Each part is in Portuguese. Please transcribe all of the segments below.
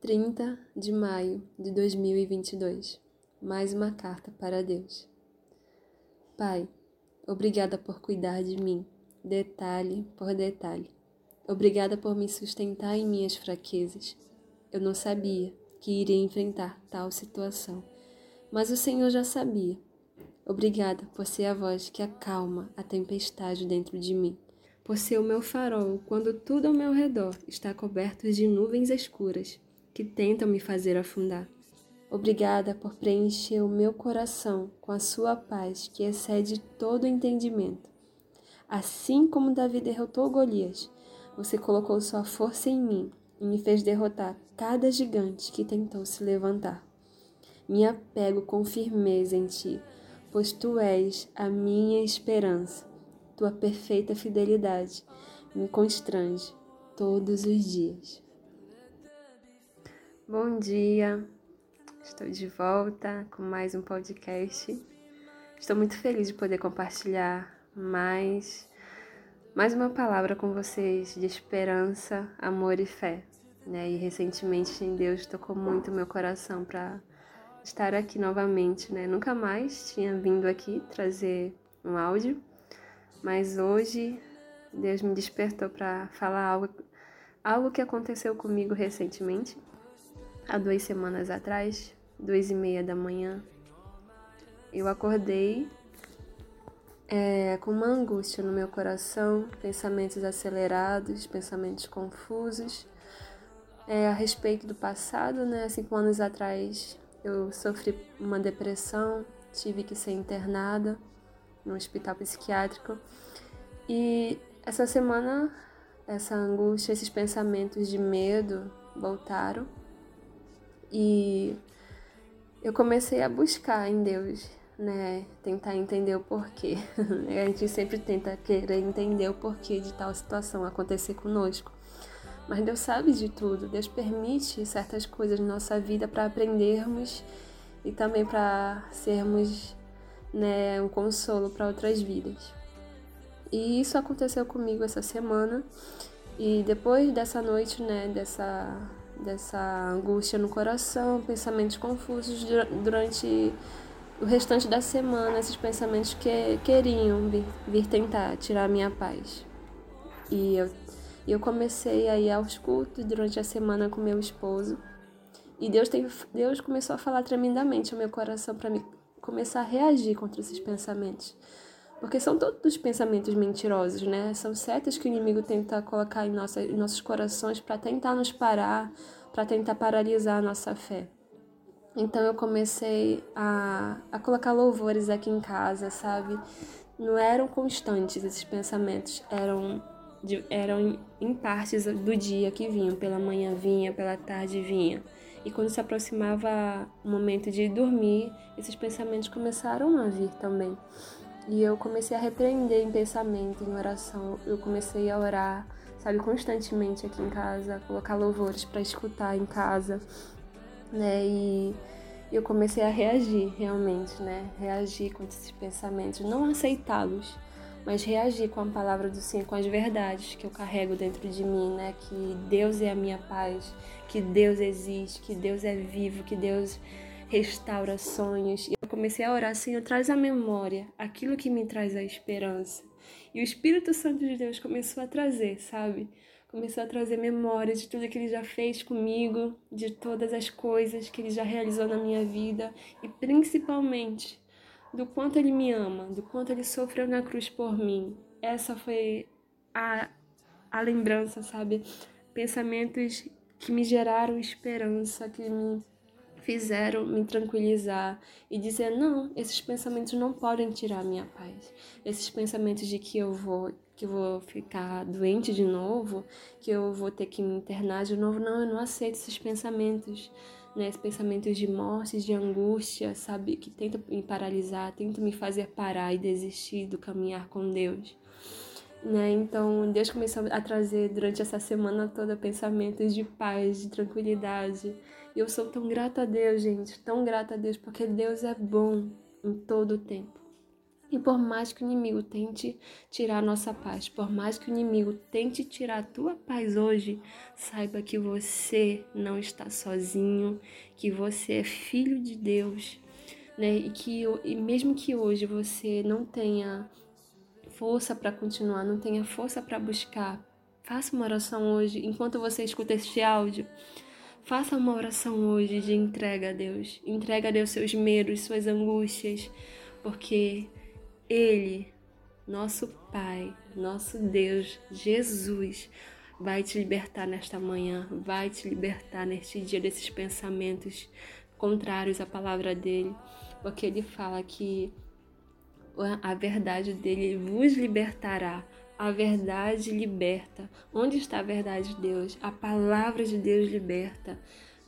30 de maio de 2022. Mais uma carta para Deus. Pai, obrigada por cuidar de mim, detalhe por detalhe. Obrigada por me sustentar em minhas fraquezas. Eu não sabia que iria enfrentar tal situação, mas o Senhor já sabia. Obrigada por ser a voz que acalma a tempestade dentro de mim por ser o meu farol quando tudo ao meu redor está coberto de nuvens escuras que tentam me fazer afundar. Obrigada por preencher o meu coração com a sua paz que excede todo entendimento. Assim como Davi derrotou Golias, você colocou sua força em mim e me fez derrotar cada gigante que tentou se levantar. Me apego com firmeza em ti, pois tu és a minha esperança tua perfeita fidelidade me constrange todos os dias. Bom dia, estou de volta com mais um podcast. Estou muito feliz de poder compartilhar mais, mais uma palavra com vocês de esperança, amor e fé. Né? E recentemente Deus tocou muito meu coração para estar aqui novamente. Né? Nunca mais tinha vindo aqui trazer um áudio mas hoje Deus me despertou para falar algo, algo que aconteceu comigo recentemente, há duas semanas atrás, duas e meia da manhã. Eu acordei é, com uma angústia no meu coração, pensamentos acelerados, pensamentos confusos é, a respeito do passado, né? Cinco anos atrás eu sofri uma depressão, tive que ser internada no hospital psiquiátrico. E essa semana, essa angústia, esses pensamentos de medo voltaram. E eu comecei a buscar em Deus, né? Tentar entender o porquê. a gente sempre tenta querer entender o porquê de tal situação acontecer conosco. Mas Deus sabe de tudo. Deus permite certas coisas na nossa vida para aprendermos e também para sermos né, um consolo para outras vidas. E isso aconteceu comigo essa semana. E depois dessa noite, né, dessa dessa angústia no coração, pensamentos confusos durante o restante da semana, esses pensamentos que queriam vir, vir tentar tirar a minha paz. E eu, eu comecei a ir aos cultos durante a semana com meu esposo. E Deus, tem, Deus começou a falar tremendamente ao meu coração para me começar a reagir contra esses pensamentos. Porque são todos pensamentos mentirosos, né? São setas que o inimigo tenta colocar em, nossa, em nossos corações para tentar nos parar, para tentar paralisar a nossa fé. Então eu comecei a, a colocar louvores aqui em casa, sabe? Não eram constantes esses pensamentos, eram, de, eram em partes do dia que vinham. Pela manhã vinha, pela tarde vinha. E quando se aproximava o momento de dormir, esses pensamentos começaram a vir também. E eu comecei a repreender em pensamento, em oração. Eu comecei a orar, sabe, constantemente aqui em casa, colocar louvores para escutar em casa, né? E eu comecei a reagir realmente, né? Reagir com esses pensamentos, não aceitá-los mas reagir com a palavra do Senhor, com as verdades que eu carrego dentro de mim, né? Que Deus é a minha paz, que Deus existe, que Deus é vivo, que Deus restaura sonhos. E eu comecei a orar, Senhor, traz a memória aquilo que me traz a esperança. E o Espírito Santo de Deus começou a trazer, sabe? Começou a trazer memória de tudo que ele já fez comigo, de todas as coisas que ele já realizou na minha vida e principalmente do quanto ele me ama, do quanto ele sofreu na cruz por mim. Essa foi a, a lembrança, sabe? Pensamentos que me geraram esperança, que me fizeram me tranquilizar e dizer não, esses pensamentos não podem tirar minha paz. Esses pensamentos de que eu vou que eu vou ficar doente de novo, que eu vou ter que me internar de novo, não, eu não aceito esses pensamentos né, esses pensamentos de morte, de angústia, sabe, que tentam me paralisar, tentam me fazer parar e desistir do caminhar com Deus. Né? Então, Deus começou a trazer durante essa semana toda pensamentos de paz, de tranquilidade. E eu sou tão grata a Deus, gente, tão grata a Deus, porque Deus é bom em todo o tempo. E por mais que o inimigo tente tirar a nossa paz, por mais que o inimigo tente tirar a tua paz hoje, saiba que você não está sozinho, que você é filho de Deus, né? E que e mesmo que hoje você não tenha força para continuar, não tenha força para buscar, faça uma oração hoje, enquanto você escuta este áudio. Faça uma oração hoje de entrega a Deus. Entrega a Deus seus medos, suas angústias, porque ele, nosso Pai, nosso Deus, Jesus, vai te libertar nesta manhã, vai te libertar neste dia desses pensamentos contrários à palavra dele, porque ele fala que a verdade dele vos libertará. A verdade liberta. Onde está a verdade de Deus? A palavra de Deus liberta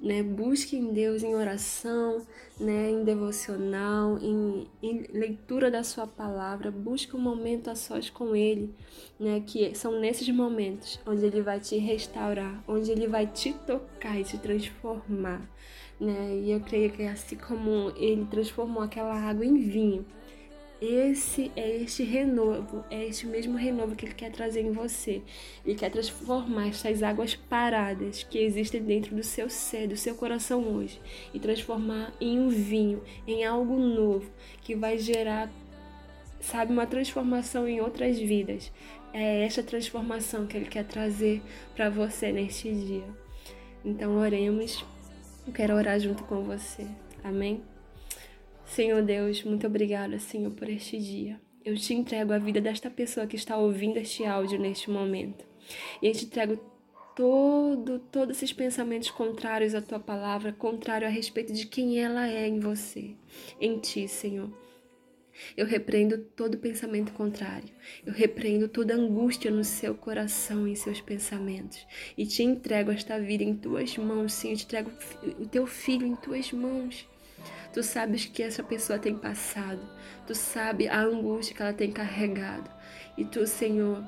né? Busque em Deus em oração, né? Em devocional, em, em, leitura da Sua palavra. Busque um momento a sós com Ele, né? Que são nesses momentos onde Ele vai te restaurar, onde Ele vai te tocar e te transformar, né? E eu creio que é assim como Ele transformou aquela água em vinho, esse é este renovo, é este mesmo renovo que ele quer trazer em você. Ele quer transformar estas águas paradas que existem dentro do seu ser, do seu coração hoje, e transformar em um vinho, em algo novo que vai gerar, sabe, uma transformação em outras vidas. É esta transformação que ele quer trazer para você neste dia. Então oremos. Eu quero orar junto com você. Amém? Senhor Deus, muito obrigada, Senhor, por este dia. Eu te entrego a vida desta pessoa que está ouvindo este áudio neste momento. E eu te entrego todo, todos esses pensamentos contrários à tua palavra, contrário a respeito de quem ela é em você, em ti, Senhor. Eu repreendo todo pensamento contrário. Eu repreendo toda angústia no seu coração em seus pensamentos. E te entrego esta vida em tuas mãos, Senhor. Eu te entrego o teu filho em tuas mãos. Tu sabes que essa pessoa tem passado. Tu sabe a angústia que ela tem carregado. E tu, Senhor,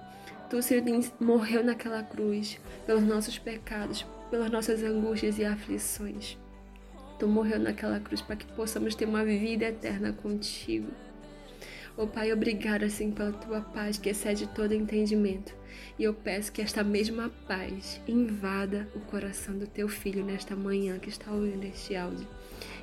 tu, Senhor, morreu naquela cruz pelos nossos pecados, pelas nossas angústias e aflições. Tu morreu naquela cruz para que possamos ter uma vida eterna contigo. Oh Pai, obrigada assim pela tua paz que excede todo entendimento. E eu peço que esta mesma paz invada o coração do teu filho nesta manhã que está ouvindo este áudio.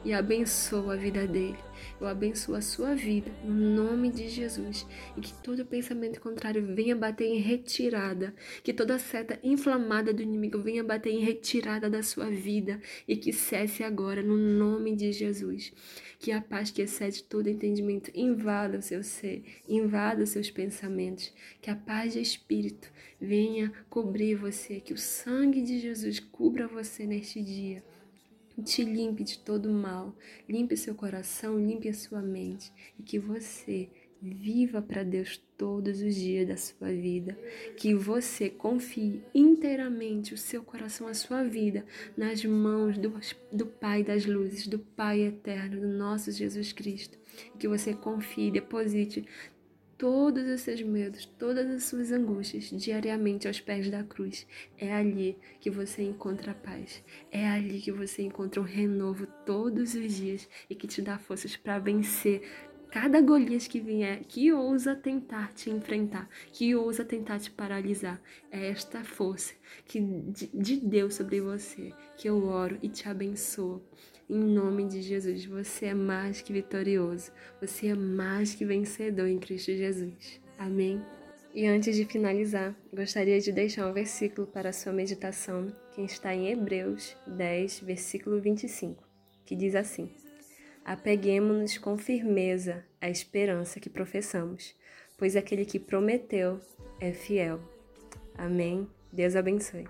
E abençoa a vida dele. Eu abençoo a sua vida no nome de Jesus. E que todo pensamento contrário venha bater em retirada, que toda seta inflamada do inimigo venha bater em retirada da sua vida. E que cesse agora no nome de Jesus. Que a paz que excede todo entendimento invada o seu ser, invada os seus pensamentos, que a paz de espírito venha cobrir você, que o sangue de Jesus cubra você neste dia. Te limpe de todo mal, limpe seu coração, limpe a sua mente. E que você viva para Deus todos os dias da sua vida, que você confie inteiramente o seu coração, a sua vida nas mãos do, do Pai das luzes, do Pai eterno, do nosso Jesus Cristo, que você confie, deposite todos os seus medos, todas as suas angústias diariamente aos pés da cruz. É ali que você encontra a paz. É ali que você encontra um renovo todos os dias e que te dá forças para vencer cada Golias que vier, que ousa tentar te enfrentar, que ousa tentar te paralisar. É esta força que de Deus sobre você que eu oro e te abençoo. Em nome de Jesus, você é mais que vitorioso, você é mais que vencedor em Cristo Jesus. Amém? E antes de finalizar, gostaria de deixar um versículo para a sua meditação, que está em Hebreus 10, versículo 25, que diz assim: Apeguemos-nos com firmeza à esperança que professamos, pois aquele que prometeu é fiel. Amém. Deus abençoe.